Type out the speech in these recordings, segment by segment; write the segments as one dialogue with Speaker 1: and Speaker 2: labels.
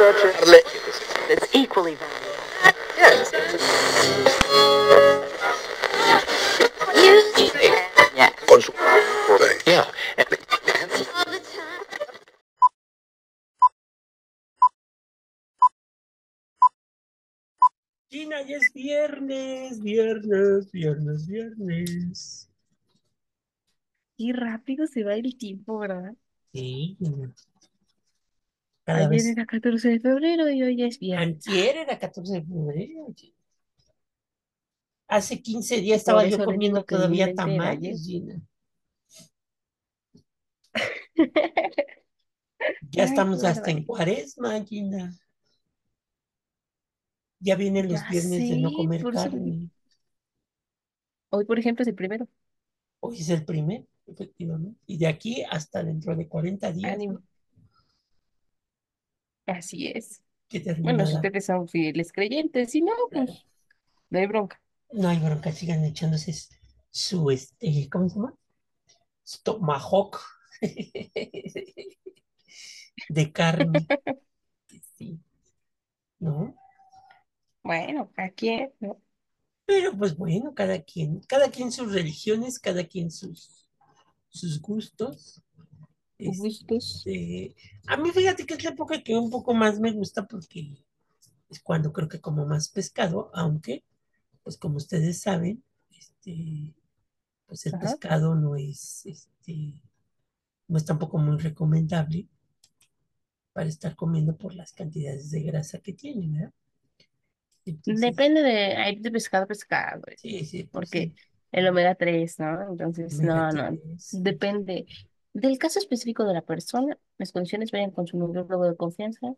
Speaker 1: that's equally valuable. Yes. Yeah.
Speaker 2: Con su...
Speaker 1: Yeah.
Speaker 3: Gina, ya es viernes, viernes, viernes, viernes.
Speaker 4: Qué rápido se va el tiempo, ¿verdad?
Speaker 3: Sí. Cada
Speaker 4: Ayer
Speaker 3: vez.
Speaker 4: era 14 de febrero y hoy es viernes.
Speaker 3: Antier era 14 de febrero. Hace 15 días estaba yo comiendo todavía tamales, Gina. Ya estamos hasta en cuaresma, Gina. Ya vienen los
Speaker 4: Ya
Speaker 3: viernes de no comer
Speaker 4: por eso
Speaker 3: carne.
Speaker 4: Hoy, por ejemplo, es el primero.
Speaker 3: Hoy es el primer, efectivamente. Y de aquí hasta dentro de 40 días,
Speaker 4: Ánimo. Así es.
Speaker 3: Que
Speaker 4: Bueno, si ustedes son fieles creyentes, si no,
Speaker 3: Claro.
Speaker 4: pues no hay bronca.
Speaker 3: No hay bronca, sigan echándose su, este, ¿cómo se llama? Su tomahawk de carne. Sí, ¿no?
Speaker 4: Bueno, aquí, ¿no?
Speaker 3: Pero pues bueno, cada quien, cada quien sus religiones, cada quien sus, sus gustos. Este, a mí fíjate que es la época que un poco más me gusta porque es cuando creo que como más pescado, aunque, pues como ustedes saben, este, pues el
Speaker 4: Ajá.
Speaker 3: pescado no es, este, no es tampoco muy recomendable para estar comiendo por las cantidades de grasa que tiene, ¿verdad? Entonces,
Speaker 4: Depende de, hay de pescado a pescado,
Speaker 3: sí, sí, pues
Speaker 4: porque
Speaker 3: sí,
Speaker 4: el omega 3, ¿no? Entonces,
Speaker 3: omega
Speaker 4: no, no,
Speaker 3: 3, sí.
Speaker 4: depende del caso específico de la persona, las condiciones, vayan con su nutriólogo de confianza.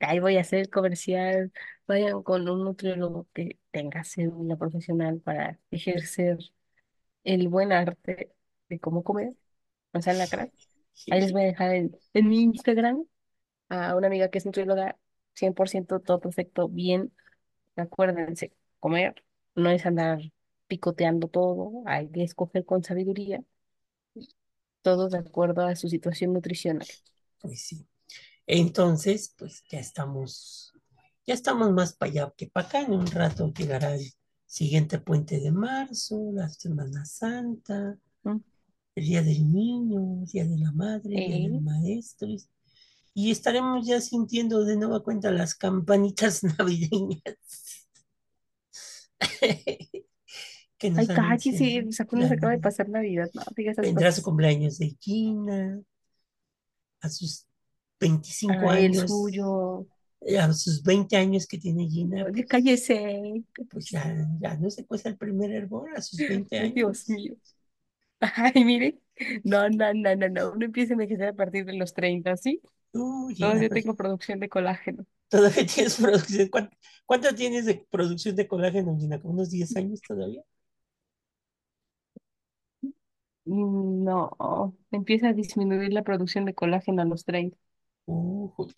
Speaker 4: Ahí voy a hacer el comercial, vayan con un nutriólogo que tenga cédula profesional para ejercer el buen arte de cómo comer, o sea, la cara. Ahí les voy a dejar en, en mi Instagram a una amiga que es nutrióloga, 100% todo perfecto, bien. Acuérdense, comer no es andar picoteando todo, hay que escoger con sabiduría, todo de acuerdo a su situación nutricional.
Speaker 3: Pues sí. Entonces, pues ya estamos, ya estamos más para allá que para acá. En un rato llegará el siguiente puente de marzo, la Semana Santa,
Speaker 4: ¿Mm?
Speaker 3: el Día del Niño, el Día de la Madre, el Día
Speaker 4: Eh,
Speaker 3: del Maestro. Y estaremos ya sintiendo de nueva cuenta las campanitas navideñas que nos
Speaker 4: Ay,
Speaker 3: anuncian
Speaker 4: pues apenas
Speaker 3: la
Speaker 4: acaba de pasar Navidad, no esas
Speaker 3: Vendrá su cumpleaños de Gina, a sus 25
Speaker 4: Ay, el
Speaker 3: años,
Speaker 4: suyo.
Speaker 3: a sus 20 años que tiene Gina, pues,
Speaker 4: cállese.
Speaker 3: pues ya, ya no se cuesta el primer hervor a sus 20
Speaker 4: Ay, Dios
Speaker 3: años.
Speaker 4: mío. Ay, mire. No, no, no, no, no. Uno empieza a envejecer a partir de los 30, ¿sí?
Speaker 3: Gina,
Speaker 4: Todavía
Speaker 3: pues,
Speaker 4: tengo producción de colágeno.
Speaker 3: todavía tienes producción. ¿Cuánto, cuánto tienes de producción de colágeno, Gina? ¿Como unos 10 años todavía?
Speaker 4: Mm, No, empieza a disminuir la producción de colágeno a los 30.
Speaker 3: Uy,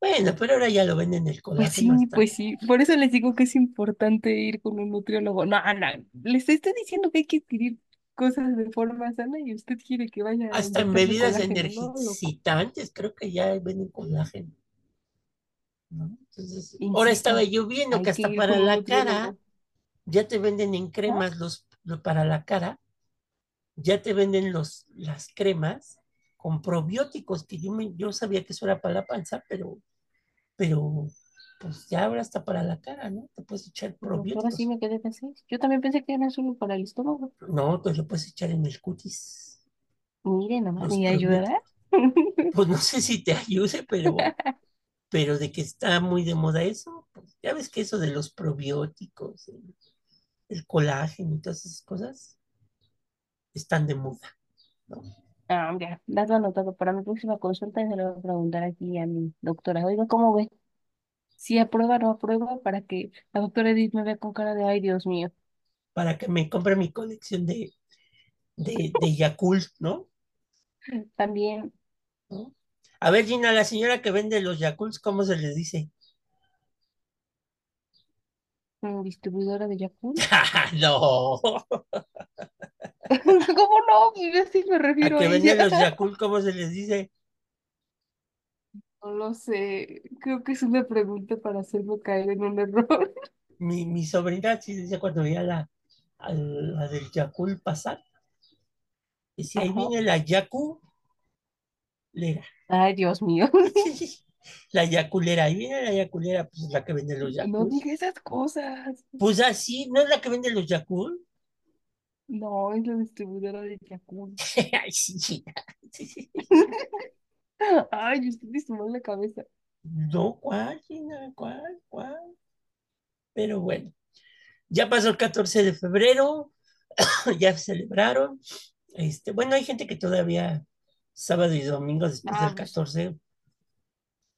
Speaker 3: bueno, pero ahora ya lo venden el
Speaker 4: Pues
Speaker 3: colágeno
Speaker 4: sí,
Speaker 3: hasta.
Speaker 4: pues sí. Por eso les digo que es importante ir con un nutriólogo. No, no, les estoy diciendo que hay que adquirir cosas de forma sana y usted quiere que vaya a
Speaker 3: Hasta en
Speaker 4: inyectarse
Speaker 3: bebidas
Speaker 4: colágeno, no, loco.
Speaker 3: energicitantes creo que ya venden colágeno, ¿no? Entonces, ahora estaba
Speaker 4: Insisto,
Speaker 3: yo viendo que
Speaker 4: hay que
Speaker 3: hasta
Speaker 4: ir
Speaker 3: para
Speaker 4: con un
Speaker 3: la cara
Speaker 4: nutriólogo.
Speaker 3: ya te venden en
Speaker 4: ¿Ah?
Speaker 3: cremas los, lo- para la cara, ya te venden los, las cremas con probióticos, que yo, me, yo sabía que eso era para la panza, pero, pero pues ya ahora está para la cara, ¿no? Te puedes echar
Speaker 4: Pero ahora sí
Speaker 3: probióticos.
Speaker 4: me quedé así. Yo también pensé que era solo para el estómago.
Speaker 3: No, pues lo puedes echar en el cutis,
Speaker 4: Mire nomás, ¿me ayudará?
Speaker 3: probióticos. Pues no sé si te ayude, pero, pero de que está muy de moda eso, pues ya ves que eso de los probióticos, el, el colágeno y todas esas cosas están de moda, ¿no?
Speaker 4: Ah, ya, dato anotado para mi próxima consulta y se lo voy a preguntar aquí a mi doctora. Oiga, ¿cómo ve? Si aprueba o no aprueba para que la doctora Edith me vea con cara de ay, Dios mío.
Speaker 3: Para que me compre mi colección de, de, de Yakult, ¿no?
Speaker 4: También,
Speaker 3: ¿No? A ver, Gina, la señora que vende los Yakults, ¿cómo se les dice?
Speaker 4: distribuidora de Yakult.
Speaker 3: no,
Speaker 4: ¿Cómo no? Sí me
Speaker 3: a
Speaker 4: refiero
Speaker 3: que
Speaker 4: a
Speaker 3: venden
Speaker 4: ella.
Speaker 3: los Yakult, ¿cómo se les dice?
Speaker 4: No lo sé. Creo que es una pregunta para hacerme caer en un error.
Speaker 3: Mi, mi sobrina sí decía cuando veía la, a la del Yakul pasar, decía, ahí
Speaker 4: Ajá.
Speaker 3: viene la Yaku Lera.
Speaker 4: Ay, Dios mío.
Speaker 3: La yaculera, ahí viene la yaculera, pues es la que vende los
Speaker 4: No
Speaker 3: Yakult.
Speaker 4: diga esas cosas.
Speaker 3: Pues así, ¿no es la que vende los Yakult?
Speaker 4: No, es la distribuidora de Yakult.
Speaker 3: Ay, sí.
Speaker 4: Ay, usted me sumó la cabeza.
Speaker 3: No, ¿cuál, Gina? ¿Cuál? ¿Cuál? Pero bueno, ya pasó el 14 de febrero, ya celebraron. Este, bueno, hay gente que todavía sábado y domingo después
Speaker 4: Ah,
Speaker 3: del
Speaker 4: pues
Speaker 3: 14,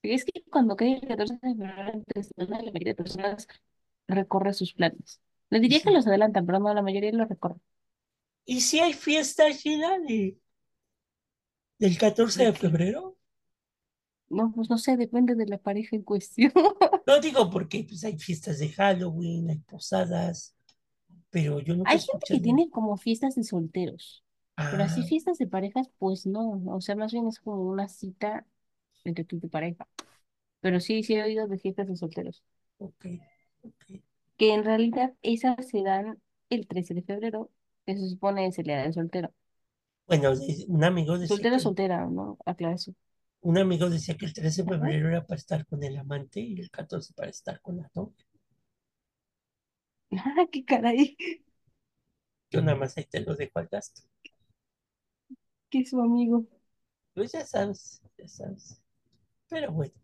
Speaker 4: es que cuando cae el 14 de febrero, la mayoría de personas recorre sus planes. Le diría que los adelantan, pero no, la mayoría los recorre.
Speaker 3: ¿Y si hay fiesta, Gina, de, del 14
Speaker 4: ¿De
Speaker 3: febrero?
Speaker 4: No, pues no sé, depende de la pareja en cuestión.
Speaker 3: No digo porque pues, hay fiestas de Halloween, hay posadas, pero yo he
Speaker 4: Hay gente que tiene como fiestas de solteros, pero así
Speaker 3: Ah,
Speaker 4: fiestas de parejas, pues no. O sea, más bien es como una cita entre tú y tu pareja. Pero sí, sí he oído de fiestas de solteros,
Speaker 3: ok, ok.
Speaker 4: que en realidad esas se dan el 13 de febrero, que se supone es el día del soltero.
Speaker 3: Bueno, de- un amigo decía
Speaker 4: Soltero,
Speaker 3: que
Speaker 4: soltera, ¿no? Aclara eso.
Speaker 3: un amigo decía que el 13 de
Speaker 4: Ajá.
Speaker 3: febrero era para estar con el amante y el 14 para estar con la novia.
Speaker 4: Ah, qué caray,
Speaker 3: Yo nada más ahí te lo dejo al gasto.
Speaker 4: que es su amigo.
Speaker 3: Pues ya sabes, ya sabes. Pero bueno,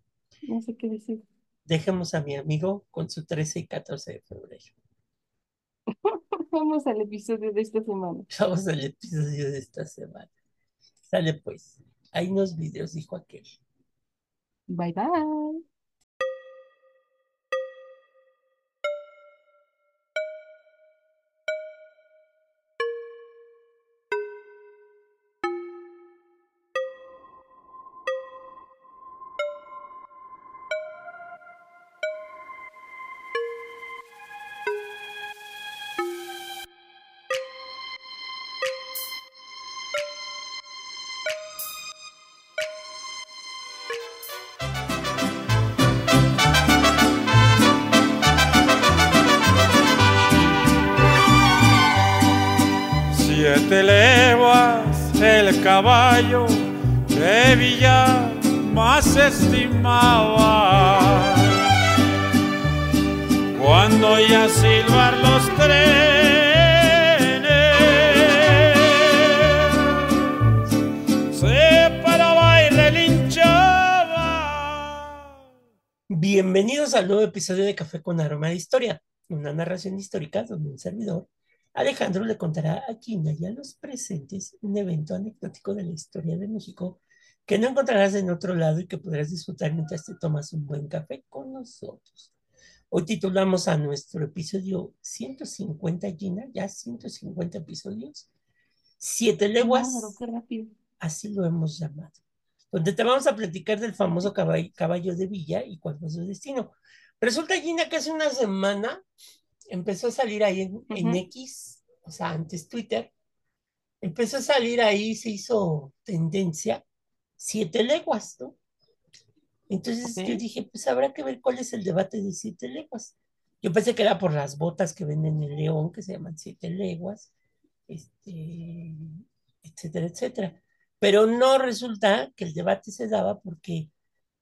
Speaker 4: No sé qué decir.
Speaker 3: dejemos a mi amigo con su 13 y 14 de febrero.
Speaker 4: Vamos al episodio de esta semana.
Speaker 3: Vamos al episodio de esta semana. Sale pues. Hay unos videos, dijo aquel.
Speaker 4: Bye bye.
Speaker 2: Caballo que Villa más estimaba. Cuando ya silbar los trenes, se paraba y relinchaba.
Speaker 3: Bienvenidos al nuevo episodio de Café con Aroma de Historia, una narración histórica donde un servidor, Alejandro, le contará a Gina y a los presentes un evento anecdótico de la historia de México que no encontrarás en otro lado y que podrás disfrutar mientras te tomas un buen café con nosotros. Hoy titulamos a nuestro episodio 150, Gina, ya 150 episodios, Siete leguas,
Speaker 4: qué rápido.
Speaker 3: así lo hemos llamado donde te vamos a platicar del famoso caballo, caballo de Villa y cuál fue su destino. Resulta, Gina, que hace una semana empezó a salir ahí en, en
Speaker 4: Ujú.
Speaker 3: X, o sea, antes Twitter, empezó a salir ahí, se hizo tendencia, siete leguas, ¿no? Entonces yo dije, pues habrá que ver cuál es el debate de siete leguas. Yo pensé que era por las botas que venden en León, que se llaman siete leguas, este, etcétera, etcétera. Pero no resulta que el debate se daba porque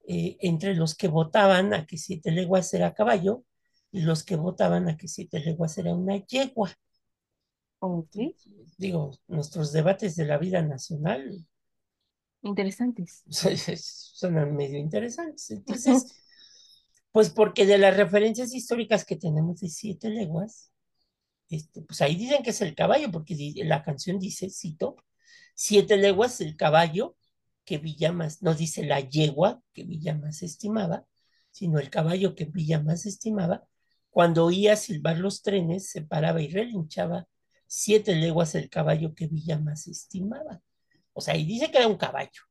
Speaker 3: eh, entre los que votaban a que siete leguas era caballo los que votaban a que siete leguas era una yegua.
Speaker 4: Ok.
Speaker 3: Digo, nuestros debates de la vida nacional
Speaker 4: Interesantes.
Speaker 3: suenan medio interesantes. Entonces, pues porque de las referencias históricas que tenemos de siete leguas, este, pues ahí dicen que es el caballo, porque la canción dice, cito, siete leguas el caballo que Villa más, no dice la yegua que Villa más estimaba, sino el caballo que Villa más estimaba, cuando oía silbar los trenes, se paraba y relinchaba siete leguas el caballo que Villa más estimaba. O sea, ahí dice que era un caballo,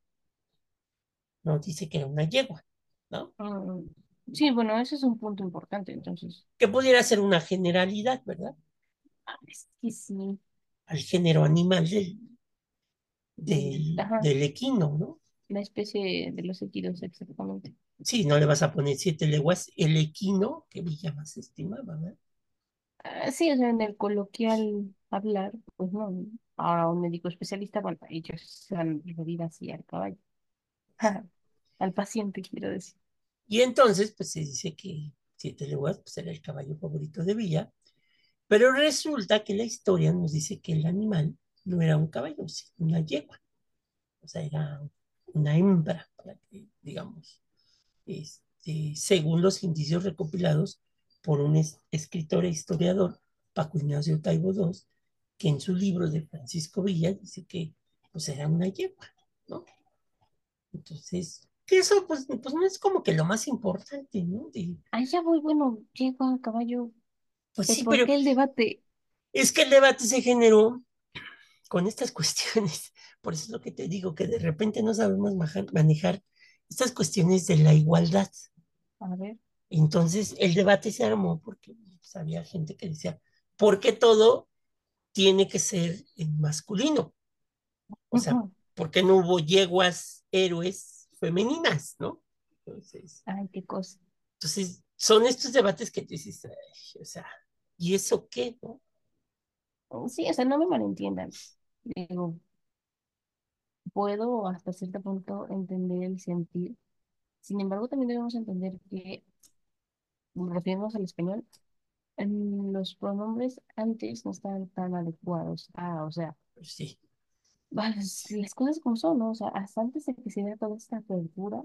Speaker 3: no dice que era una yegua, ¿no?
Speaker 4: Mm, Sí, bueno, ese es un punto importante, entonces.
Speaker 3: Que pudiera ser una generalidad, ¿verdad?
Speaker 4: Ah, es que sí.
Speaker 3: Al género animal del, del, del equino, ¿no?
Speaker 4: La especie de los equinos exactamente.
Speaker 3: Sí, no le vas a poner siete leguas, el equino, que Villa más estimaba, ¿verdad?
Speaker 4: Ah, sí, o sea, en el coloquial hablar, pues no. Ahora un médico especialista, bueno, ellos se van a referir así al caballo. Al paciente, quiero decir.
Speaker 3: Y entonces, pues se dice que siete leguas pues, era el caballo favorito de Villa, pero resulta que la historia nos dice que el animal no era un caballo, sino una yegua. O sea, era una hembra, para que, digamos, este, según los indicios recopilados por un es- escritor e historiador, Paco Ignacio Taibo II, que en su libro de Francisco Villa dice que pues era una yegua, ¿no? Entonces, que eso pues, pues no es como que lo más importante, ¿no? De-
Speaker 4: Ahí ya voy, bueno, llego a caballo.
Speaker 3: pues
Speaker 4: ¿De
Speaker 3: sí,
Speaker 4: ¿Por
Speaker 3: pero
Speaker 4: qué el debate?
Speaker 3: es que el debate se generó con estas cuestiones. Por eso es lo que te digo, que de repente no sabemos manejar estas cuestiones de la igualdad.
Speaker 4: A ver.
Speaker 3: Entonces, el debate se armó porque pues, había gente que decía, ¿por qué todo tiene que ser en masculino? O sea,
Speaker 4: Ujú.
Speaker 3: ¿por qué no hubo yeguas héroes femeninas, no? Entonces,
Speaker 4: Ay, qué cosa.
Speaker 3: entonces son estos debates que te dices, "Ay, o sea, ¿y eso qué, no?
Speaker 4: Sí, o sea, no me malentiendan. Digo, puedo hasta cierto punto entender el sentir. Sin embargo, también debemos entender que, refiriéndonos al español, en los pronombres antes no estaban tan adecuados. Ah, o sea,
Speaker 3: sí,
Speaker 4: las, las cosas como son, ¿no? O sea, hasta antes de que se diera toda esta apertura,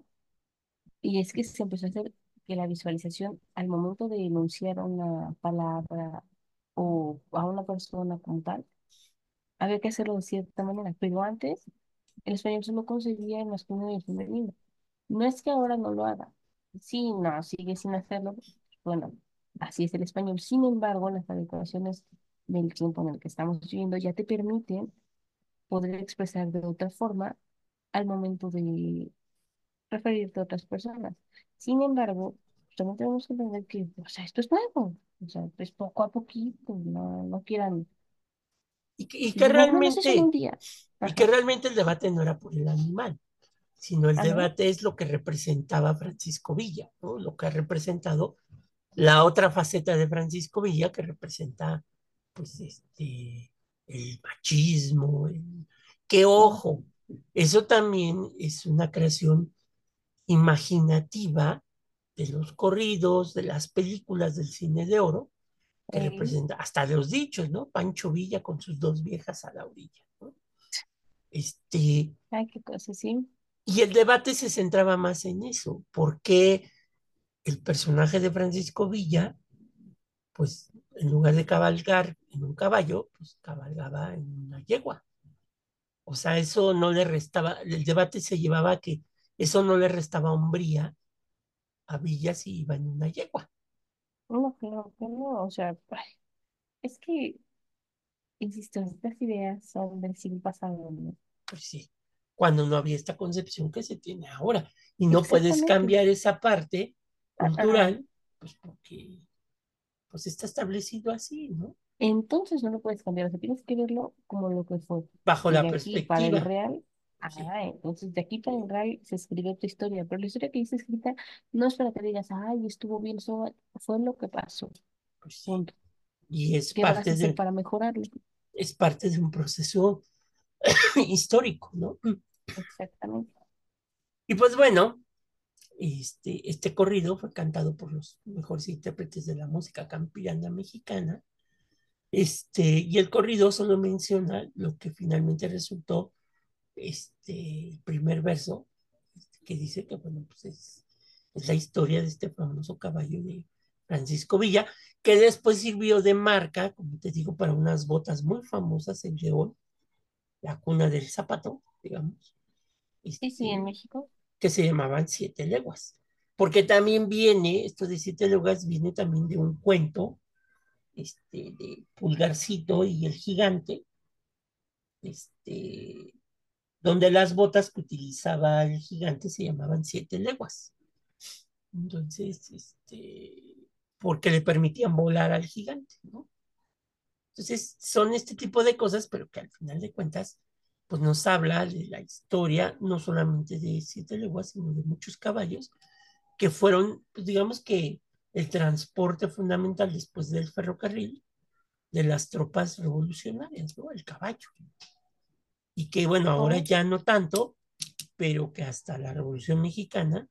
Speaker 4: y es que se empezó a hacer que la visualización al momento de enunciar una palabra o a una persona como tal, había que hacerlo de cierta manera, pero antes el español solo concebía el masculino y el femenino. No es que ahora no lo haga. Sí, no, sigue sin hacerlo. Bueno, así es el español. Sin embargo, las adecuaciones del tiempo en el que estamos viviendo ya te permiten poder expresar de otra forma al momento de referirte a otras personas. Sin embargo, también tenemos que entender que, o sea, esto es nuevo. O sea, es poco a poquito. No, no quieran.
Speaker 3: Y que, y
Speaker 4: un
Speaker 3: realmente,
Speaker 4: día.
Speaker 3: y que realmente el debate no era por el animal, sino el debate es lo que representaba Francisco Villa, ¿no? Lo que ha representado la otra faceta de Francisco Villa que representa, pues, este, el machismo, el- que ojo, eso también es una creación imaginativa de los corridos, de las películas del cine de oro, que representa hasta los dichos, ¿no? Pancho Villa con sus dos viejas a la orilla, ¿no? Este,
Speaker 4: ay, qué cosa, sí.
Speaker 3: y el debate se centraba más en eso, ¿por qué el personaje de Francisco Villa, pues en lugar de cabalgar en un caballo, pues cabalgaba en una yegua? O sea, eso no le restaba, el debate se llevaba a que eso no le restaba hombría a Villa si iba en una yegua.
Speaker 4: No, claro que no. O sea, ay, es que, insisto, estas ideas son del siglo pasado, ¿no?
Speaker 3: Pues sí, cuando no había esta concepción que se tiene ahora. Y no puedes
Speaker 4: Exactamente.
Speaker 3: cambiar esa parte cultural, pues porque pues está establecido así, ¿no?
Speaker 4: Entonces no lo puedes cambiar, o sea, tienes que verlo como lo que fue.
Speaker 3: Bajo
Speaker 4: Y
Speaker 3: la
Speaker 4: de aquí para el
Speaker 3: perspectiva.
Speaker 4: real, Ah, entonces de aquí para el real se escribió tu historia, pero la historia que dice escrita no es para que digas, ay, estuvo bien, eso fue lo que pasó.
Speaker 3: Pues sí.
Speaker 4: Punto.
Speaker 3: Y es
Speaker 4: ¿Qué vas a
Speaker 3: parte
Speaker 4: hacer
Speaker 3: de,
Speaker 4: para mejorarlo?
Speaker 3: es parte de un proceso histórico, ¿no?
Speaker 4: Exactamente.
Speaker 3: Y pues bueno, este, este corrido fue cantado por los mejores intérpretes de la música campirana mexicana. Este, y el corrido solo menciona lo que finalmente resultó este, el primer verso, que dice que, bueno, pues es, es la historia de este famoso caballo de Francisco Villa, que después sirvió de marca, como te digo, para unas botas muy famosas en León, la cuna del zapato, digamos,
Speaker 4: Sí, sí, en
Speaker 3: este,
Speaker 4: México.
Speaker 3: que se llamaban Siete Leguas. Porque también viene, esto de Siete Leguas viene también de un cuento este, de Pulgarcito y el gigante, este, donde las botas que utilizaba el gigante se llamaban Siete Leguas. Entonces, este, porque le permitían volar al gigante, ¿no? Entonces, son este tipo de cosas, pero que al final de cuentas pues nos habla de la historia, no solamente de siete leguas, sino de muchos caballos, que fueron, pues digamos que el transporte fundamental después del ferrocarril de las tropas revolucionarias, ¿no? El caballo. Y que bueno, ahora ya no tanto, pero que hasta la Revolución Mexicana,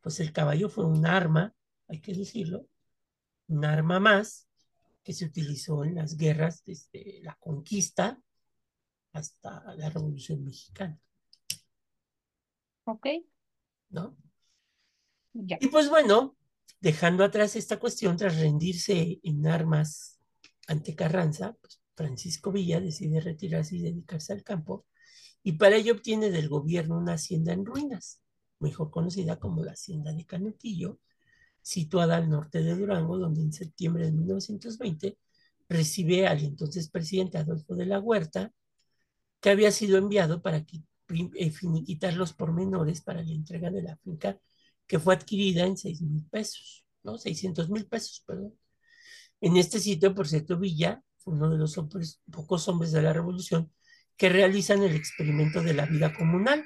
Speaker 3: pues el caballo fue un arma, hay que decirlo, un arma más que se utilizó en las guerras desde la conquista hasta la Revolución Mexicana,
Speaker 4: ok,
Speaker 3: ¿no?
Speaker 4: ya.
Speaker 3: Y pues bueno, dejando atrás esta cuestión, tras rendirse en armas ante Carranza, pues Francisco Villa decide retirarse y dedicarse al campo, y para ello obtiene del gobierno una hacienda en ruinas, mejor conocida como la hacienda de Canutillo, situada al norte de Durango, donde en septiembre de 1920 recibe al entonces presidente Adolfo de la Huerta, que había sido enviado para eh, finiquitar los pormenores para la entrega de la finca que fue adquirida en 6 mil pesos, ¿no? 600 mil pesos, perdón. En este sitio, por cierto, Villa uno de los hombres, pocos hombres de la revolución que realizan el experimento de la vida comunal,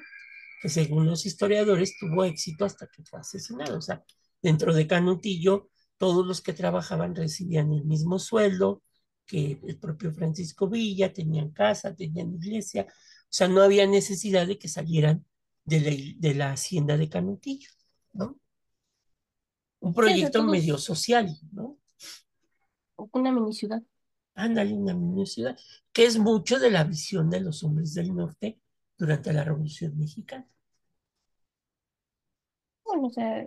Speaker 3: que según los historiadores tuvo éxito hasta que fue asesinado. O sea, dentro de Canutillo, todos los que trabajaban recibían el mismo sueldo que el propio Francisco Villa, tenían casa, tenían iglesia, o sea, no había necesidad de que salieran de la, de la hacienda de Canutillo, ¿no? Un
Speaker 4: Sí,
Speaker 3: proyecto medio social, ¿no?
Speaker 4: una mini ciudad.
Speaker 3: Ándale, una mini ciudad, que es mucho de la visión de los hombres del norte durante la Revolución Mexicana.
Speaker 4: Bueno, o sea,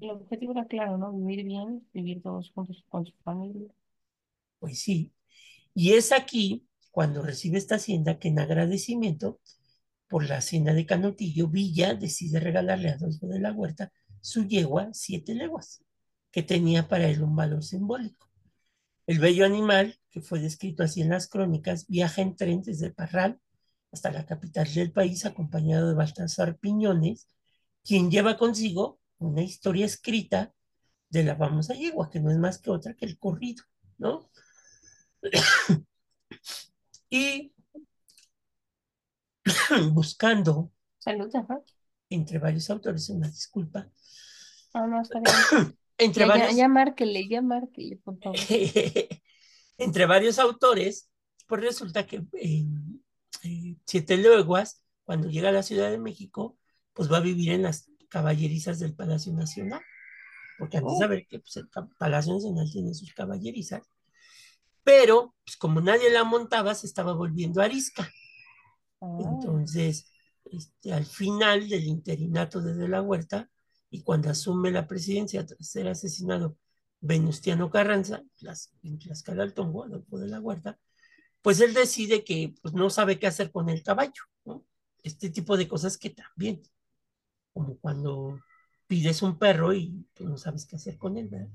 Speaker 4: el objetivo era claro, ¿no? Vivir bien, vivir todos juntos con su familia.
Speaker 3: Pues sí, y es aquí cuando recibe esta hacienda que en agradecimiento por la hacienda de Canutillo, Villa decide regalarle a Adolfo de la Huerta su yegua siete leguas, que tenía para él un valor simbólico. El bello animal, que fue descrito así en las crónicas, viaja en tren desde Parral hasta la capital del país acompañado de Baltasar Piñones, quien lleva consigo una historia escrita de la famosa yegua, que no es más que otra que el corrido, ¿no? y buscando
Speaker 4: Salud,
Speaker 3: entre varios autores, una disculpa,
Speaker 4: no, está bien.
Speaker 3: entre
Speaker 4: Ya,
Speaker 3: varios,
Speaker 4: ya márquele, ya márquele, por favor.
Speaker 3: entre varios autores, pues resulta que en eh, Siete Leguas, cuando llega a la Ciudad de México, pues va a vivir en las caballerizas del Palacio Nacional, porque antes de
Speaker 4: Oh,
Speaker 3: saber que pues, el Palacio Nacional tiene sus caballerizas, pero pues como nadie la montaba, se estaba volviendo arisca.
Speaker 4: ah,
Speaker 3: Entonces, este, al final del interinato de De la Huerta y cuando asume la presidencia tras ser asesinado Venustiano Carranza, en Tlaxcala Tongo, Adolfo de la Huerta, pues él decide que pues, no sabe qué hacer con el caballo, ¿no? Este tipo de cosas que también, como cuando pides un perro y pues, no sabes qué hacer con él, ¿verdad?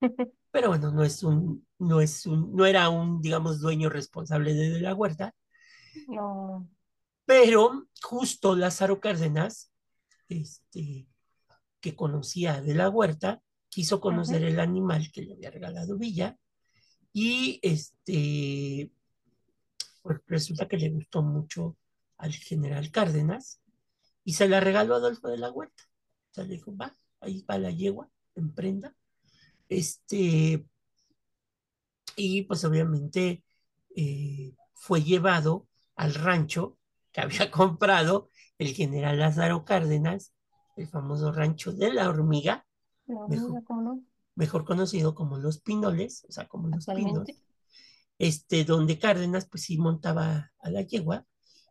Speaker 3: Pero bueno, no es un, no es un, no era un, digamos, dueño responsable de De la Huerta,
Speaker 4: no.
Speaker 3: pero justo Lázaro Cárdenas, este, que conocía De la Huerta, quiso conocer el animal que le había regalado Villa y este, pues resulta que le gustó mucho al general Cárdenas y se la regaló a Adolfo de la Huerta. O sea, le dijo, va, ahí va la yegua, en prenda. Este, y pues obviamente eh, fue llevado al rancho que había comprado el general Lázaro Cárdenas, el famoso rancho de la hormiga, mejor, conocido como los Pinoles, o sea, como los pinos, este, donde Cárdenas pues sí montaba a la yegua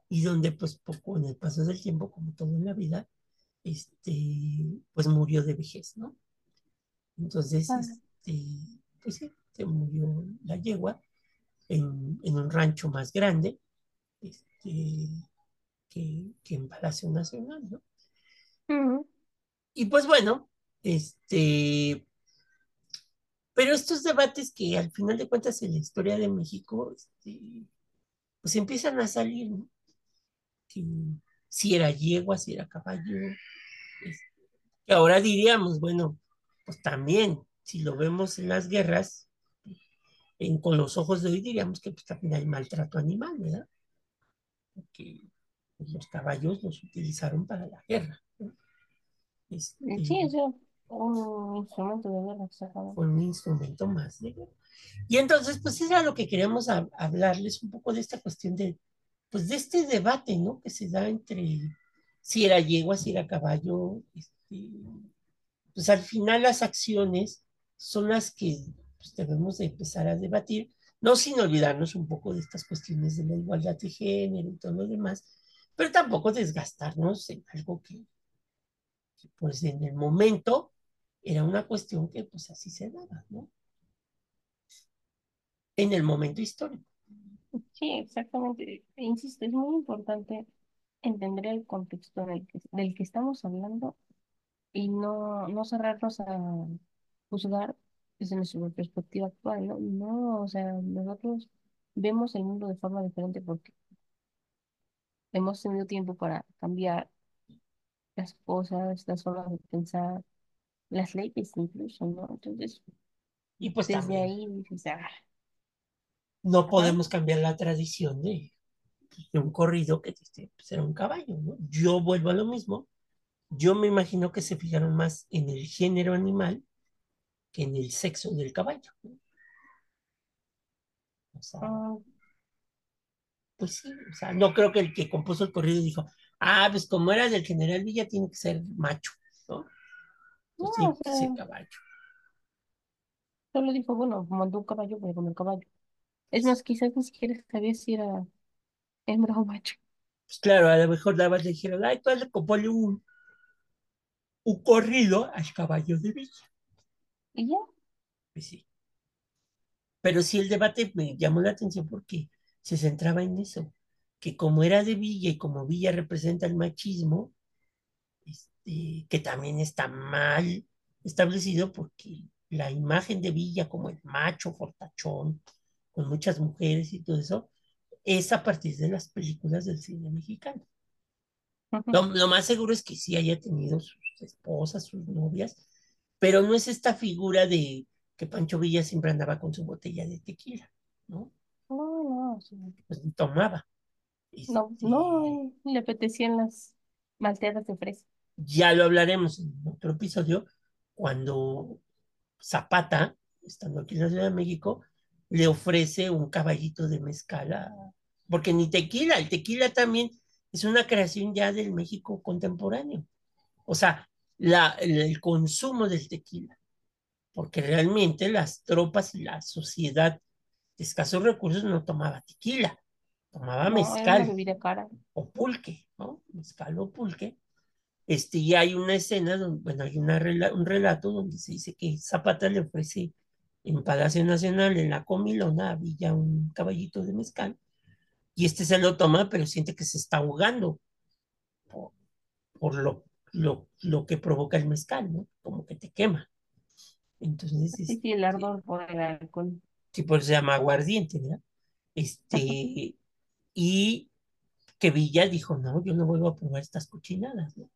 Speaker 3: y donde pues poco en el paso del tiempo, como todo en la vida, este, pues murió de vejez, ¿no? Entonces,
Speaker 4: Ah,
Speaker 3: este, pues sí, se murió la yegua en, en un rancho más grande este, que, que en Palacio Nacional, ¿no? Y pues bueno, este, pero estos debates que al final de cuentas en la historia de México, este, pues empiezan a salir, ¿no? Que si era yegua, si era caballo, que ahora diríamos, bueno, pues también, si lo vemos en las guerras, con los ojos de hoy diríamos que pues también hay maltrato animal, ¿verdad? Porque los caballos los utilizaron para la guerra. Este,
Speaker 4: Sí, es un instrumento de guerra,
Speaker 3: fue un instrumento más de guerra. Y entonces, pues era lo que queríamos hab- hablarles un poco de esta cuestión de, pues de este debate, ¿no? Que se da entre si era yegua, si era caballo, este, pues al final las acciones son las que pues, debemos de empezar a debatir, no sin olvidarnos un poco de estas cuestiones de la igualdad de género y todo lo demás, pero tampoco desgastarnos en algo que, pues en el momento era una cuestión que pues así se daba, ¿no? En el momento histórico.
Speaker 4: Sí, exactamente. E Insisto, es muy importante entender el contexto del que, del que estamos hablando y no, no cerrarnos a juzgar desde nuestra perspectiva actual, ¿no? No, o sea, nosotros vemos el mundo de forma diferente porque hemos tenido tiempo para cambiar las cosas, las formas de pensar, las leyes incluso, ¿no? Entonces,
Speaker 3: Y pues
Speaker 4: desde
Speaker 3: también
Speaker 4: ahí dices, ah,
Speaker 3: no
Speaker 4: ajá,
Speaker 3: podemos cambiar la tradición de, de un corrido que este, pues, era un caballo, ¿no? Yo vuelvo a lo mismo. Yo me imagino que se fijaron más en el género animal que en el sexo del caballo. ¿no? O sea,
Speaker 4: ah,
Speaker 3: pues sí, o sea, no creo que el que compuso el corrido dijo, ah, pues como era del general Villa, tiene que ser macho, ¿no?
Speaker 4: no,
Speaker 3: Pues tiene
Speaker 4: o
Speaker 3: que ser caballo.
Speaker 4: solo dijo, bueno, mandó un caballo, voy a comer caballo. Es más, quizás ni siquiera sabía si era hembra o macho.
Speaker 3: Pues claro, a lo mejor nada más le dijeron, ay, tú le compone un, un corrido al caballo de Villa.
Speaker 4: Y ya,
Speaker 3: Pues sí. Pero sí el debate me llamó la atención porque se centraba en eso, que como era de Villa y como Villa representa el machismo, este, que también está mal establecido porque la imagen de Villa como el macho fortachón, con muchas mujeres y todo eso, es a partir de las películas del cine mexicano. Lo, lo más seguro es que sí haya tenido sus esposas, sus novias, pero no es esta figura de que Pancho Villa siempre andaba con su botella de tequila, ¿no?
Speaker 4: no, no,
Speaker 3: Pues tomaba.
Speaker 4: No, no le apetecían las malteadas de fresa.
Speaker 3: ya lo hablaremos en otro episodio, cuando Zapata, estando aquí en la Ciudad de México, le ofrece un caballito de mezcal a... Porque ni tequila, el tequila también es una creación ya del México contemporáneo. O sea, la, el, el consumo del tequila. Porque realmente las tropas y la sociedad de escasos recursos no tomaba tequila, tomaba
Speaker 4: No,
Speaker 3: mezcal
Speaker 4: bebida cara.
Speaker 3: o pulque, ¿no? Mezcal o pulque. Este, y hay una escena, donde, bueno, hay una, un relato donde se dice que Zapata le ofrece en Palacio Nacional, en la comilona, a Villa un caballito de mezcal, y este se lo toma, pero siente que se está ahogando por, por lo, lo, lo que provoca el mezcal, ¿no? Como que te quema. Entonces,
Speaker 4: Sí, sí, el
Speaker 3: este,
Speaker 4: ardor por el alcohol.
Speaker 3: sí, por eso se llama aguardiente, ¿verdad? Este, y que Villa dijo, no, yo no vuelvo a probar estas cochinadas, ¿no?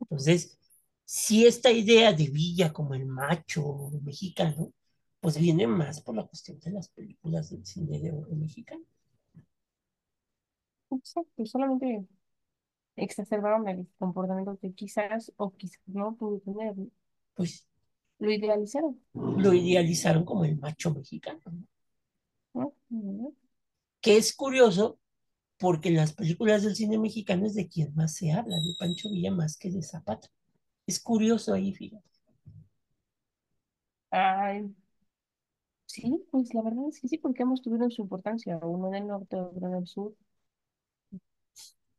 Speaker 3: Entonces, si esta idea de Villa como el macho mexicano, pues viene más por la cuestión de las películas del cine de oro mexicano.
Speaker 4: Exacto, solamente exacerbaron el comportamiento que quizás o quizás no pudo tener.
Speaker 3: Pues
Speaker 4: Lo idealizaron.
Speaker 3: lo idealizaron como el macho mexicano, ¿no?
Speaker 4: ¿no?
Speaker 3: Que es curioso porque en las películas del cine mexicano es de quien más se habla, de Pancho Villa más que de Zapata. Es curioso ahí, fíjate.
Speaker 4: Ay, sí, pues la verdad es que sí, porque ambos tuvieron su importancia, uno en el norte, otro en el sur.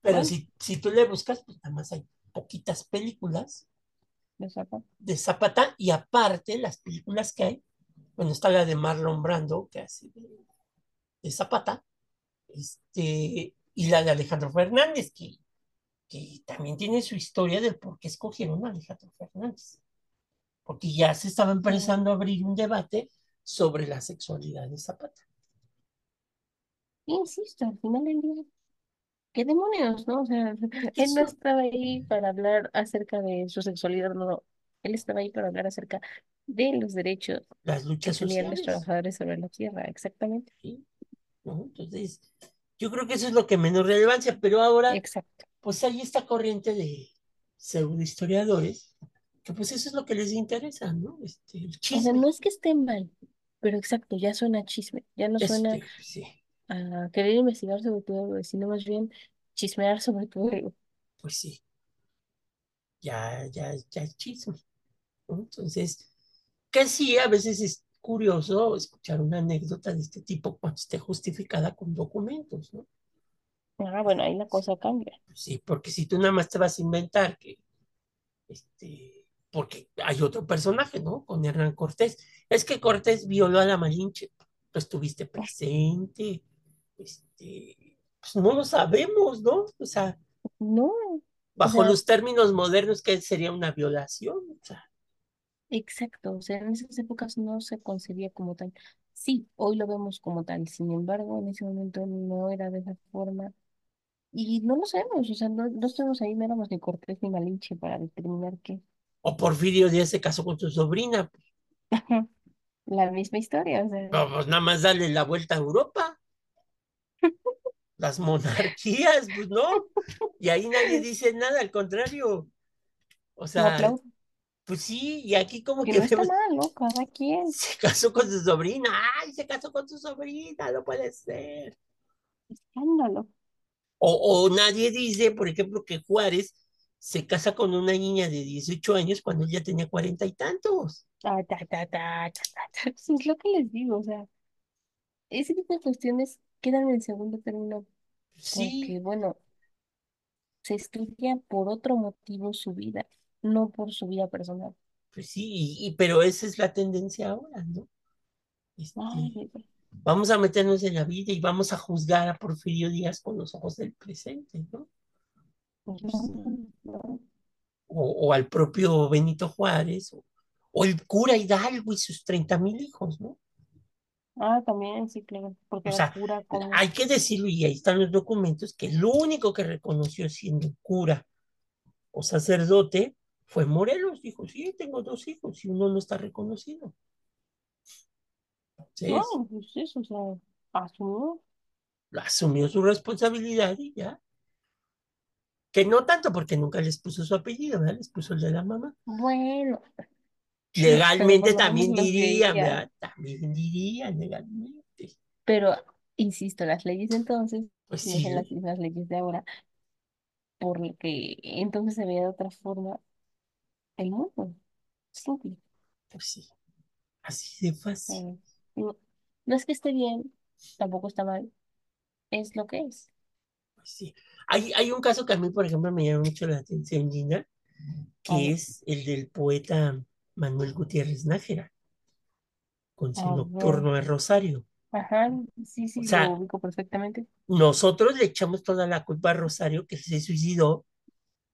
Speaker 3: Pero si, si tú le buscas, pues nada más hay poquitas películas
Speaker 4: de Zapata.
Speaker 3: de Zapata y aparte las películas que hay, bueno, está la de Marlon Brando que hace de, de Zapata, este, y la de Alejandro Fernández, que, que también tiene su historia del por qué escogieron a Alejandro Fernández, porque ya se estaba empezando a abrir un debate sobre la sexualidad de Zapata.
Speaker 4: Insisto, al final del día, ¿qué demonios, no? O sea, él no estaba ahí para hablar acerca de su sexualidad, no. Él estaba ahí para hablar acerca de los derechos
Speaker 3: las
Speaker 4: que
Speaker 3: luchas
Speaker 4: tenían los
Speaker 3: sociales,
Speaker 4: trabajadores sobre la tierra, exactamente.
Speaker 3: ¿sí? ¿No? Entonces, Yo creo que eso es lo que menos relevancia, pero ahora,
Speaker 4: Exacto.
Speaker 3: pues hay esta corriente de pseudohistoriadores, que pues eso es lo que les interesa, ¿no? Este, el
Speaker 4: O sea,
Speaker 3: chisme.
Speaker 4: no es que esté mal, pero exacto, ya suena chisme, ya no suena
Speaker 3: Este, sí,
Speaker 4: a querer investigar sobre tu héroe, sino más bien chismear sobre tu héroe.
Speaker 3: pues sí, ya, ya, ya es chisme, ¿no? Entonces, que sí, a veces es curioso escuchar una anécdota de este tipo cuando esté justificada con documentos, ¿no?
Speaker 4: Ah, bueno, ahí la cosa cambia.
Speaker 3: Pues sí, porque si tú nada más te vas a inventar que, este, porque hay otro personaje, ¿no? Con Hernán Cortés. Es que Cortés violó a la Malinche. Tú estuviste presente. Este, pues no lo sabemos, ¿no? O sea,
Speaker 4: No, o
Speaker 3: bajo
Speaker 4: sea,
Speaker 3: los términos modernos, ¿qué sería una violación? O sea,
Speaker 4: exacto, o sea, en esas épocas no se concebía como tal. Sí, hoy lo vemos como tal, sin embargo, en ese momento no era de esa forma. Y no lo sabemos, o sea, no, no estamos ahí, no éramos ni Cortés ni Malinche para determinar qué.
Speaker 3: o Porfirio Díaz se casó con su sobrina.
Speaker 4: La misma historia, o sea,
Speaker 3: No, pues nada más darle la vuelta a Europa. Las monarquías, pues no. Y ahí nadie dice nada, al contrario. O sea, pues sí, y aquí como
Speaker 4: que
Speaker 3: que
Speaker 4: no está
Speaker 3: vemos,
Speaker 4: mal, ¿no? Cada quien,
Speaker 3: se casó con su sobrina. ¡Ay, se casó con su sobrina! No puede ser.
Speaker 4: escándalo.
Speaker 3: O, o nadie dice, por ejemplo, que Juárez se casa con una niña de 18 años cuando él ya tenía cuarenta y tantos.
Speaker 4: Ta, ta, ta, ta, ta, es lo que les digo, o sea, ese tipo de cuestiones quedan en segundo término porque,
Speaker 3: Sí,
Speaker 4: bueno, se estudia por otro motivo su vida, no por su vida personal.
Speaker 3: pues sí, y, y- pero esa es la tendencia ahora, ¿no? Este,
Speaker 4: ay,
Speaker 3: vamos a meternos en la vida y vamos a juzgar a Porfirio Díaz con los ojos del presente, ¿no? Pues, o, o al propio Benito Juárez, o, o el cura Hidalgo y sus treinta mil hijos, ¿no?
Speaker 4: Ah, también, sí, claro, porque
Speaker 3: O sea,
Speaker 4: cura como...
Speaker 3: hay que decirlo, y ahí están los documentos, que lo único que reconoció siendo cura o sacerdote fue Morelos. Dijo, sí, tengo dos hijos y uno no está reconocido.
Speaker 4: No, pues eso, o sea, asumió.
Speaker 3: asumió su responsabilidad y ya. Que no tanto porque nunca les puso su apellido, ¿verdad? Les puso el de la mamá.
Speaker 4: Bueno,
Speaker 3: Legalmente también dirían. ¿verdad? También dirían legalmente.
Speaker 4: Pero, insisto, las leyes entonces
Speaker 3: Pues
Speaker 4: no son
Speaker 3: sí,
Speaker 4: las mismas leyes de ahora, por lo que entonces se veía de otra forma el mundo. Simple.
Speaker 3: pues sí. Así de fácil.
Speaker 4: Eh, no, no es que esté bien, tampoco está mal, es lo que es.
Speaker 3: Pues sí. Hay, hay un caso que a mí, por ejemplo, me llama mucho la atención, Gina, que es el del poeta Manuel Gutiérrez Nájera, con su
Speaker 4: a ver.
Speaker 3: Nocturno de Rosario.
Speaker 4: Ajá, sí,
Speaker 3: O
Speaker 4: sí, lo ubico perfectamente.
Speaker 3: nosotros le echamos toda la culpa a Rosario que se suicidó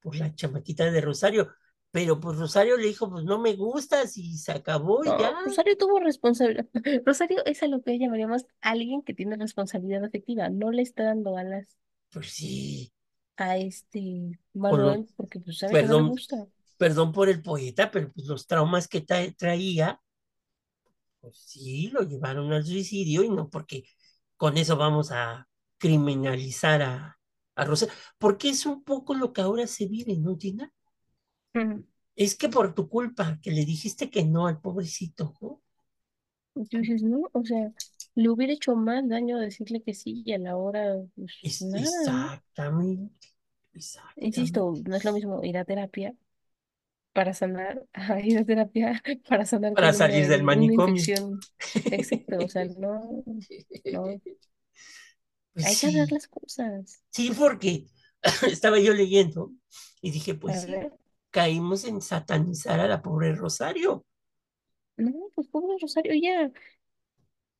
Speaker 3: por la chamaquita de Rosario, pero pues Rosario le dijo, pues no me gustas y se acabó y ya.
Speaker 4: No, Rosario tuvo responsabilidad. Rosario es a lo que llamaríamos alguien que tiene responsabilidad afectiva. No le está dando alas
Speaker 3: Pues sí,
Speaker 4: a este Manuel porque pues sabe que no le
Speaker 3: perdón,
Speaker 4: gusta.
Speaker 3: perdón por el poeta, pero pues los traumas que tra- traía, pues sí, lo llevaron al suicidio y no porque con eso vamos a criminalizar a, a Rosario, porque es un poco lo que ahora se vive, ¿no, Es que por tu culpa, que le dijiste que no al pobrecito, ¿no?
Speaker 4: Dices, no, o sea, le hubiera hecho más daño decirle que sí y a la hora, pues
Speaker 3: Es,
Speaker 4: nada, ¿no?
Speaker 3: exactamente, exactamente.
Speaker 4: Insisto, no es lo mismo ir a terapia para sanar, a ir a terapia para sanar
Speaker 3: Para
Speaker 4: con una,
Speaker 3: salir del
Speaker 4: una
Speaker 3: manicomio.
Speaker 4: infección. Exacto, o sea, no, no,
Speaker 3: Pues
Speaker 4: hay que hablar
Speaker 3: sí,
Speaker 4: las cosas.
Speaker 3: sí, porque estaba yo leyendo y dije, pues
Speaker 4: A
Speaker 3: sí,
Speaker 4: ver,
Speaker 3: caímos en satanizar a la pobre Rosario.
Speaker 4: no, pues pobre Rosario, ella,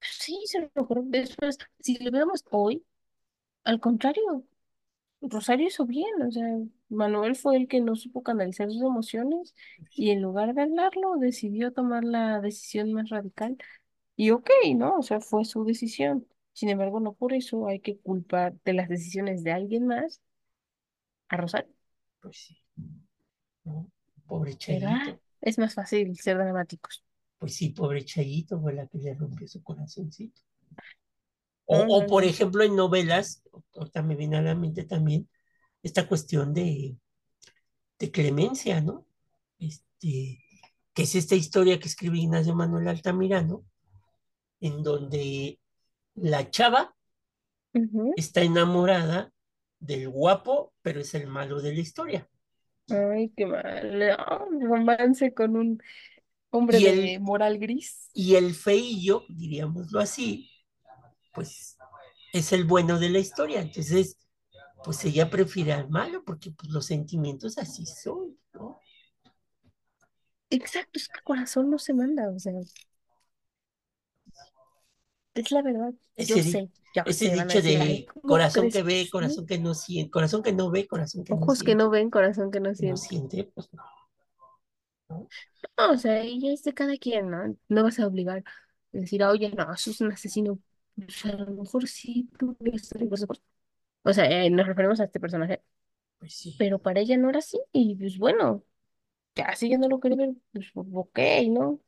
Speaker 4: sí, se lo después, si lo viéramos hoy, al contrario, Rosario hizo bien, o sea, Manuel fue el que no supo canalizar sus emociones y en lugar de hablarlo, decidió tomar la decisión más radical. Y ok, ¿no? O sea, fue su decisión. Sin embargo, no por eso hay que culpar de las decisiones de alguien más a Rosario.
Speaker 3: Pues sí, ¿no? Pobre Chayito.
Speaker 4: es más fácil ser dramáticos.
Speaker 3: Pues sí, pobre Chayito fue la que le rompió su corazoncito. O,
Speaker 4: No,
Speaker 3: o
Speaker 4: no,
Speaker 3: por ejemplo, en novelas, ahorita me viene a la mente también esta cuestión de, de clemencia, ¿no? Este, que es esta historia que escribe Ignacio Manuel Altamirano, en donde la chava está enamorada del guapo, pero es el malo de la historia.
Speaker 4: Ay, qué mal. Ah, romance con un hombre
Speaker 3: Y
Speaker 4: de
Speaker 3: el,
Speaker 4: moral gris.
Speaker 3: y el feillo, diríamoslo así, pues es el bueno de la historia. Entonces, pues ella prefiere al malo porque pues, los sentimientos así son, ¿no?
Speaker 4: Exacto, es que el corazón no se manda, o sea, es la verdad. Yo
Speaker 3: Ese, di-
Speaker 4: sé, yo
Speaker 3: ese dicho de
Speaker 4: ¿cómo
Speaker 3: corazón que ve, corazón que no siente, corazón que no ve, corazón que no
Speaker 4: Ojos que no
Speaker 3: siente,
Speaker 4: ven, corazón que no siente.
Speaker 3: siente, pues no, ¿no?
Speaker 4: No, o sea, ella es de cada quien, ¿no? No vas a obligar a decir, oye, no, eso es un asesino. O sea, a lo mejor sí tú cosas. O sea, eh, nos referimos a este personaje,
Speaker 3: Pues sí,
Speaker 4: pero para ella no era así. Y pues bueno, ya si ella no lo quiere ver, pues ok, ¿no?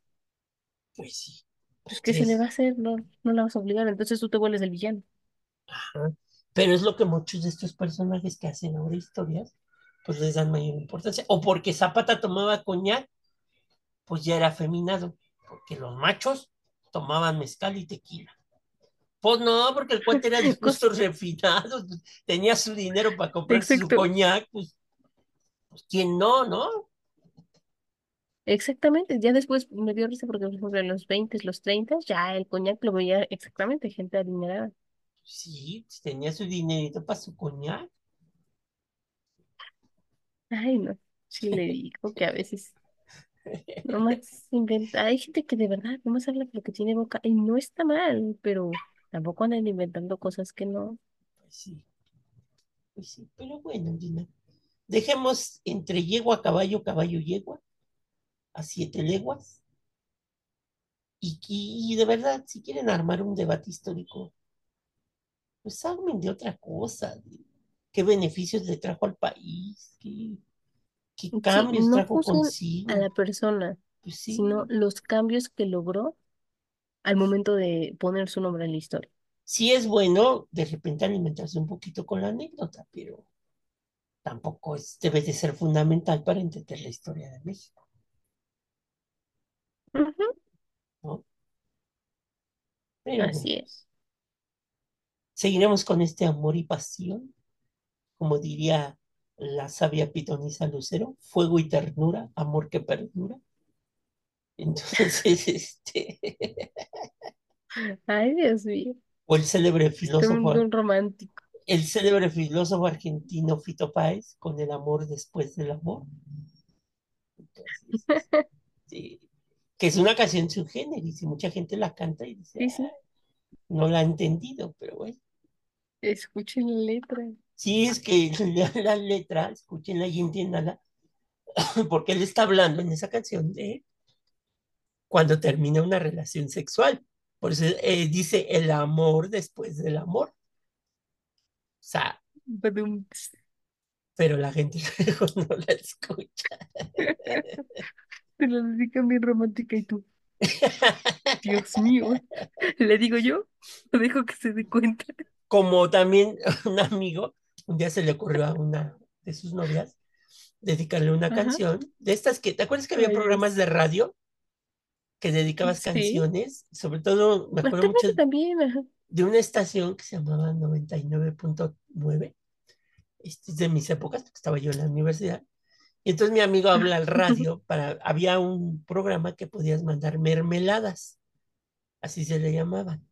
Speaker 3: pues sí.
Speaker 4: Pues
Speaker 3: ¿Cómo
Speaker 4: ¿qué se le va a hacer? No, no la vas a obligar, entonces tú te vuelves el villano.
Speaker 3: Ajá. Pero es lo que muchos de estos personajes que hacen ahora historias, pues les dan mayor importancia. O porque Zapata tomaba coñac, pues ya era afeminado, porque los machos tomaban mezcal y tequila. Pues no, porque el cuate era de
Speaker 4: Cos-
Speaker 3: gustos refinados, pues, tenía su dinero para comprarse su coñac, pues, pues quién no, ¿no?
Speaker 4: Exactamente. Ya después me dio risa porque, por ejemplo, en los 20, los 30, ya el coñac lo veía exactamente gente adinerada.
Speaker 3: Sí, tenía su dinerito para su coñac.
Speaker 4: Ay, no. Sí le digo que a veces nomás inventa. Hay gente que de verdad nomás habla lo que tiene boca y no está mal, pero tampoco andan inventando cosas que no.
Speaker 3: Pues sí, pues sí, pero bueno, Gina, dejemos entre yegua, caballo, caballo, yegua, a siete leguas. Y, y, y de verdad, si quieren armar un debate histórico, pues armen de otra cosa, de qué beneficios le trajo al país, qué, qué
Speaker 4: Sí,
Speaker 3: cambios
Speaker 4: no
Speaker 3: trajo
Speaker 4: juzguen a
Speaker 3: consigo.
Speaker 4: la persona,
Speaker 3: Pues
Speaker 4: sino los cambios que logró al momento de poner su nombre en la historia.
Speaker 3: sí es bueno de repente alimentarse un poquito con la anécdota, pero tampoco es, debe de ser fundamental para entender la historia de México,
Speaker 4: Ujú,
Speaker 3: ¿no? Pero
Speaker 4: Así es.
Speaker 3: seguiremos con este amor y pasión, como diría la sabia pitonisa Lucero, fuego y ternura, amor que perdura. Entonces, este,
Speaker 4: Ay, Dios mío.
Speaker 3: o el célebre
Speaker 4: Este mundo
Speaker 3: filósofo,
Speaker 4: romántico.
Speaker 3: el célebre filósofo argentino Fito Páez, con el amor después del amor. Entonces, este, que es una canción sui generis y mucha gente la canta y dice,
Speaker 4: Sí,
Speaker 3: "Ah, no la ha entendido, pero bueno.
Speaker 4: Escuchen la letra.
Speaker 3: Sí, es que lean la letra, escúchenla y entiéndanla, porque él está hablando en esa canción de cuando termina una relación sexual. Por eso eh, dice el amor después del amor. O sea, pero la gente no la escucha.
Speaker 4: Te la dedican bien romántica y tú, Dios mío, ¿le digo yo? ¿O dejo que se dé cuenta?
Speaker 3: Como también un amigo, un día se le ocurrió a una de sus novias dedicarle una
Speaker 4: Ajá.
Speaker 3: canción de estas que, ¿te acuerdas que había programas de radio que dedicabas
Speaker 4: Sí.
Speaker 3: canciones? Sobre todo, me acuerdo mucho
Speaker 4: Actualmente también, ajá.
Speaker 3: de una estación que se llamaba 99.9. Este es de mis épocas, porque estaba yo en la universidad. Y entonces mi amigo habla al radio para, había un programa que podías mandar mermeladas, así se le llamaban.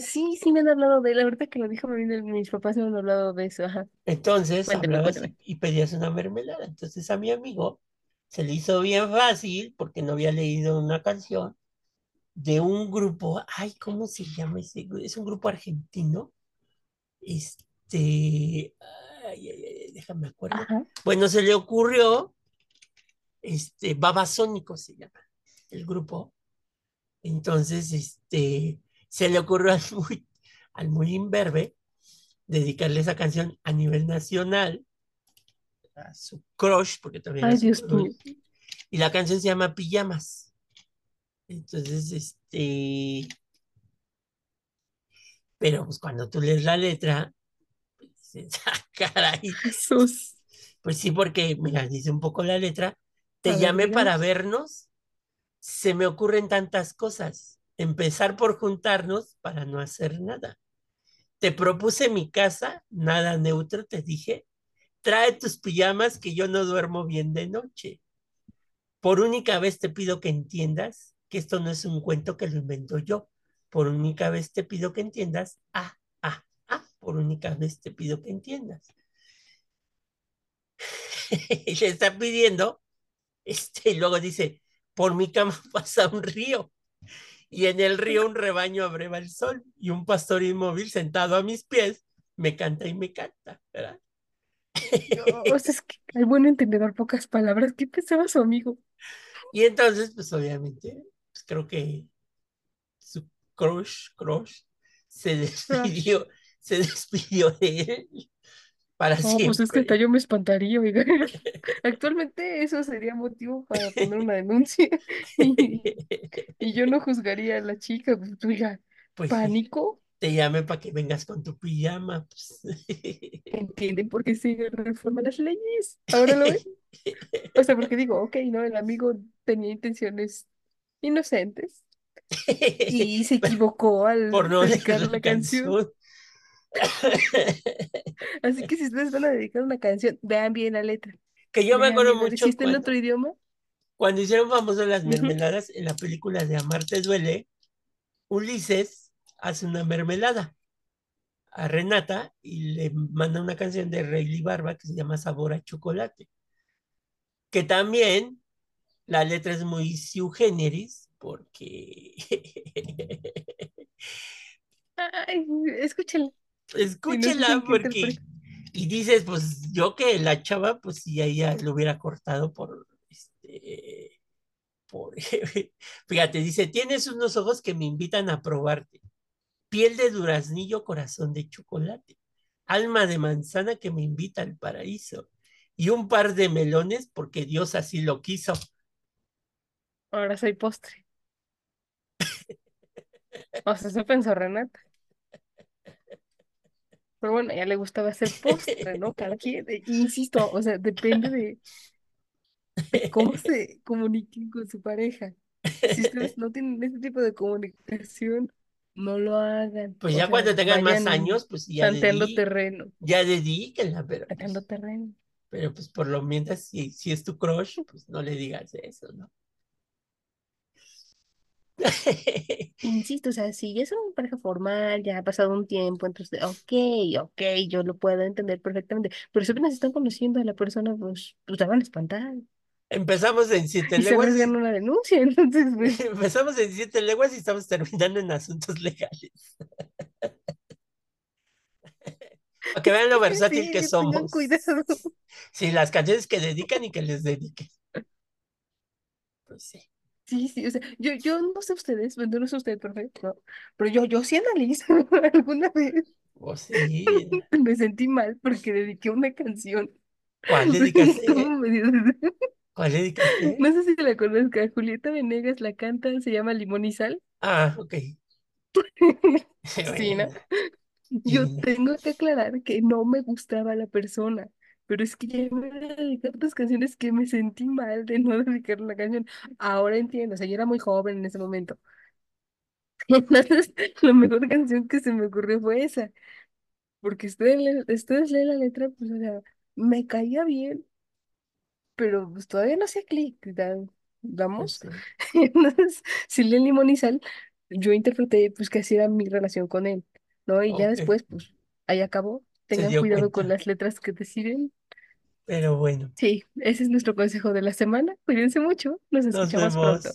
Speaker 4: Sí, sí me han hablado de él. Ahorita que lo dijo, mis papás me han hablado de eso, ajá.
Speaker 3: Entonces
Speaker 4: Cuéntame,
Speaker 3: hablabas
Speaker 4: cuéntame.
Speaker 3: y, pedías una mermelada. Entonces a mi amigo se le hizo bien fácil porque no había leído una canción de un grupo, ay, ¿cómo se llama ese? Es un grupo argentino. Este, ay, ay, ay, déjame acuerdo.
Speaker 4: Ajá.
Speaker 3: Bueno, se le ocurrió, este, Babasónico se llama el grupo. Entonces, este, se le ocurrió al muy, al muy imberbe dedicarle esa canción a nivel nacional a su crush, porque era
Speaker 4: Ay, Dios
Speaker 3: crush, y la canción se llama Pijamas. Entonces, este, Pero pues cuando tú lees la letra, caray.
Speaker 4: Jesús.
Speaker 3: Pues sí, porque, mira, dice un poco la letra, te llamé para vernos, se me ocurren tantas cosas. Empezar por juntarnos para no hacer nada. Te propuse mi casa, nada neutro, te dije, trae tus pijamas que yo no duermo bien de noche. Por única vez te pido que entiendas que esto no es un cuento que lo invento yo. Por única vez te pido que entiendas, ah, ah, ah, por única vez te pido que entiendas. le está pidiendo, este, y luego dice, por mi cama pasa un río, y en el río un rebaño abreva el sol, y un pastor inmóvil sentado a mis pies me canta y me canta, ¿verdad?
Speaker 4: Sea, es que hay buen entendedor, pocas palabras. ¿Qué pensaba su amigo?
Speaker 3: Y entonces, pues obviamente, pues creo que su crush, crush, se despidió, se despidió de él para
Speaker 4: No, pues es que
Speaker 3: siempre.
Speaker 4: hasta yo me espantaría, oiga. Actualmente eso sería motivo para poner una denuncia y, y yo no juzgaría a la chica, pues, oiga,
Speaker 3: Pues
Speaker 4: pánico,
Speaker 3: te llamé para que vengas con tu pijama. pues.
Speaker 4: ¿entienden por qué se reforman las leyes? ¿Ahora lo ven? O sea, porque digo, ok, no, el amigo tenía intenciones inocentes y se equivocó
Speaker 3: Por
Speaker 4: al
Speaker 3: no leer
Speaker 4: dedicar
Speaker 3: la
Speaker 4: la canción.
Speaker 3: canción.
Speaker 4: Así que si ustedes van a dedicar una canción, vean bien la letra.
Speaker 3: Que yo me acuerdo mucho
Speaker 4: está en otro idioma,
Speaker 3: cuando hicieron famosas las mermeladas en la película de Amarte duele, Ulises hace una mermelada a Renata y le manda una canción de Rayleigh Barba que se llama Sabor a chocolate, que también la letra es muy sui generis porque
Speaker 4: ay, escúchenla
Speaker 3: escúchela porque y dices pues yo que la chava pues si ella lo hubiera cortado por este por fíjate dice tienes unos ojos que me invitan a probarte. Piel de duraznillo corazón de chocolate. Alma de manzana que me invita al paraíso. Y un par de melones porque Dios así lo quiso
Speaker 4: Ahora soy postre. O sea, eso pensó Renata. Pero bueno, a ella le gustaba hacer postre, ¿no? Cada quien, insisto, o sea, depende de, de cómo se comuniquen con su pareja. Si ustedes no tienen ese tipo de comunicación, no lo hagan.
Speaker 3: pues
Speaker 4: O
Speaker 3: ya
Speaker 4: sea,
Speaker 3: cuando tengan más años pues ya
Speaker 4: tanteando
Speaker 3: dedí
Speaker 4: terreno,
Speaker 3: ya dedíquenla pero
Speaker 4: tanteando
Speaker 3: pues
Speaker 4: terreno.
Speaker 3: Pero pues por lo mientras, si, si es tu crush, pues no le digas eso, ¿no?
Speaker 4: Insisto, o sea, si ya son una pareja formal, ya ha pasado un tiempo, entonces, ok, ok, yo lo puedo entender perfectamente, pero si apenas están conociendo a la persona, pues, pues la van a espantar
Speaker 3: Empezamos en siete
Speaker 4: y se
Speaker 3: leguas,
Speaker 4: arriesgan una denuncia, entonces, pues,
Speaker 3: empezamos en siete leguas y estamos terminando en asuntos legales. Para que vean lo versátil que
Speaker 4: sí, tengan
Speaker 3: somos.
Speaker 4: cuidado.
Speaker 3: Sí, las canciones que dedican y que les dediquen. Pues sí.
Speaker 4: Sí, sí, o sea, yo, yo no sé ustedes, no sé ustedes, perfecto, ¿no? Pero yo, yo sí analizo alguna vez
Speaker 3: O sí.
Speaker 4: me sentí mal porque dediqué una canción.
Speaker 3: ¿Cuál dedicaste?
Speaker 4: Medio-
Speaker 3: ¿Cuál dedicaste?
Speaker 4: No sé si la conozca, Julieta Venegas la canta, se llama Limón y Sal.
Speaker 3: Ah, ok.
Speaker 4: Sí, ¿no? Yo tengo que aclarar que no me gustaba la persona, pero es que ya me voy a dedicar otras canciones que me sentí mal de no dedicar la canción. Ahora entiendo, o sea, yo era muy joven en ese momento. Entonces, la mejor canción que se me ocurrió fue esa, porque ustedes, le- ustedes leen la letra, pues, o sea, me caía bien, pero pues todavía no hacía clic, da- ¿vamos?
Speaker 3: sí.
Speaker 4: Entonces, si leen Limón y Sal, yo interpreté, pues, que así era mi relación con él, ¿no? Y ya
Speaker 3: Ok.
Speaker 4: después, pues, ahí acabó.
Speaker 3: Se
Speaker 4: Tengan
Speaker 3: dio
Speaker 4: cuidado con
Speaker 3: cuenta.
Speaker 4: las letras que deciden.
Speaker 3: Pero bueno,
Speaker 4: Sí, ese es nuestro consejo de la semana. Cuídense mucho. Nos
Speaker 3: nos
Speaker 4: escuchamos pronto.